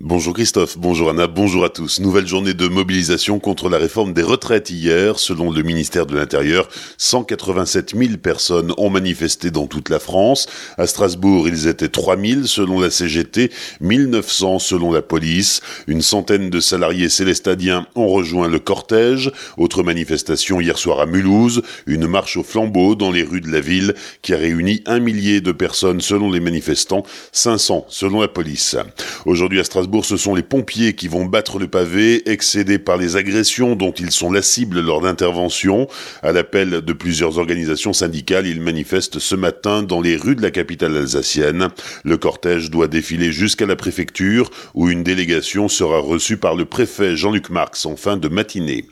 Bonjour Christophe, bonjour Anna, bonjour à tous. Nouvelle journée de mobilisation contre la réforme des retraites hier. Selon le ministère de l'Intérieur, 187 000 personnes ont manifesté dans toute la France. À Strasbourg, ils étaient 3 000 selon la CGT, 1900 selon la police. Une centaine de salariés célestadiens ont rejoint le cortège. Autre manifestation hier soir à Mulhouse, une marche au flambeau dans les rues de la ville qui a réuni un millier de personnes selon les manifestants, 500 selon la police. Aujourd'hui à Strasbourg, ce sont les pompiers qui vont battre le pavé, excédés par les agressions dont ils sont la cible lors d'interventions. À l'appel de plusieurs organisations syndicales, ils manifestent ce matin dans les rues de la capitale alsacienne. Le cortège doit défiler jusqu'à la préfecture, où une délégation sera reçue par le préfet Jean-Luc Marx en fin de matinée.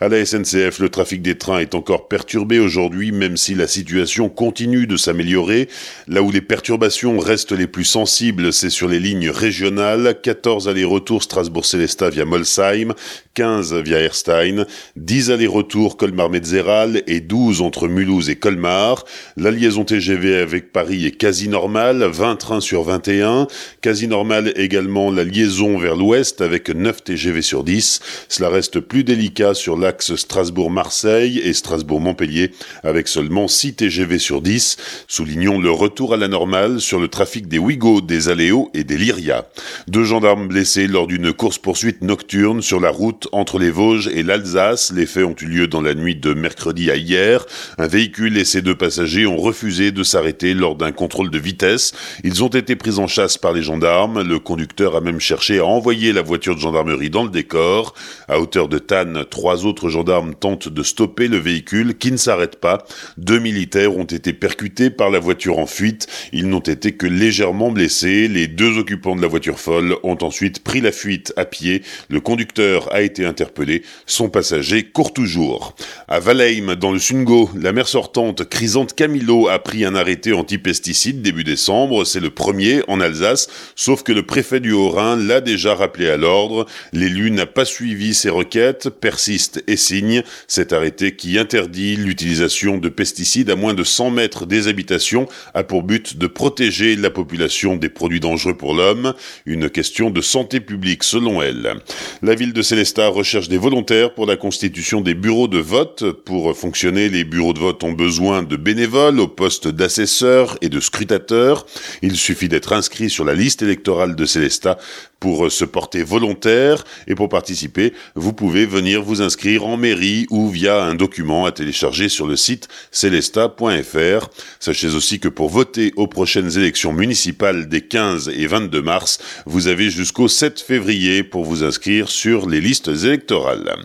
À la SNCF, le trafic des trains est encore perturbé aujourd'hui, même si la situation continue de s'améliorer. Là où les perturbations restent les plus sensibles, c'est sur les lignes régionales. 14 allers-retours Strasbourg-Célestat via Molsheim, 15 via Erstein, 10 allers-retours Colmar-Metzeral et 12 entre Mulhouse et Colmar. La liaison TGV avec Paris est quasi normale, 20 trains sur 21. Quasi normale également la liaison vers l'ouest avec 9 TGV sur 10. Cela reste plus délicat sur l'axe Strasbourg-Marseille et Strasbourg-Montpellier avec seulement 6 TGV sur 10. Soulignons le retour à la normale sur le trafic des Ouigo, des Aléos et des Lyria. Deux gendarmes blessés lors d'une course-poursuite nocturne sur la route entre les Vosges et l'Alsace. Les faits ont eu lieu dans la nuit de mercredi à hier. Un véhicule et ses deux passagers ont refusé de s'arrêter lors d'un contrôle de vitesse. Ils ont été pris en chasse par les gendarmes. Le conducteur a même cherché à envoyer la voiture de gendarmerie dans le décor. À hauteur de Tannes, trois autres gendarmes tentent de stopper le véhicule qui ne s'arrête pas. Deux militaires ont été percutés par la voiture en fuite. Ils n'ont été que légèrement blessés. Les deux occupants de la voiture folle ont ensuite pris la fuite à pied. Le conducteur a été interpellé. Son passager court toujours. À Valheim, dans le Sungo, la mère sortante Chrysante Camilo a pris un arrêté anti-pesticides début décembre. C'est le premier en Alsace, sauf que le préfet du Haut-Rhin l'a déjà rappelé à l'ordre. L'élu n'a pas suivi ses requêtes, persiste et signe. Cet arrêté qui interdit l'utilisation de pesticides à moins de 100 mètres des habitations a pour but de protéger la population des produits dangereux pour l'homme. Une question de santé publique selon elle. La ville de Célestat recherche des volontaires pour la constitution des bureaux de vote. Pour fonctionner, les bureaux de vote ont besoin de bénévoles au poste d'assesseurs et de scrutateurs. Il suffit d'être inscrit sur la liste électorale de Célestat pour se porter volontaire et pour participer, vous pouvez venir vous inscrire en mairie ou via un document à télécharger sur le site celesta.fr. Sachez aussi que pour voter aux prochaines élections municipales des 15 et 22 mars, vous avez jusqu'au 7 février pour vous inscrire sur les listes électorales.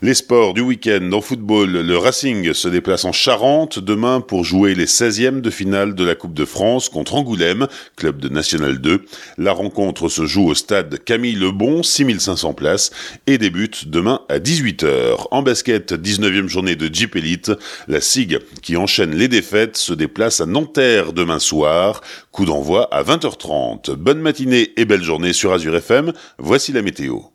Les sports du week-end en football, le Racing se déplace en Charente demain pour jouer les 16e de finale de la Coupe de France contre Angoulême, club de National 2. La rencontre se joue au stade Camille Lebon, 6500 places, et débute demain à 18h. En basket, 19e journée de Jeep Elite, la SIG, qui enchaîne les défaites, se déplace à Nanterre demain soir. Coup d'envoi à 20h30. Bonne matinée et belle journée sur Azure FM. Voici la météo.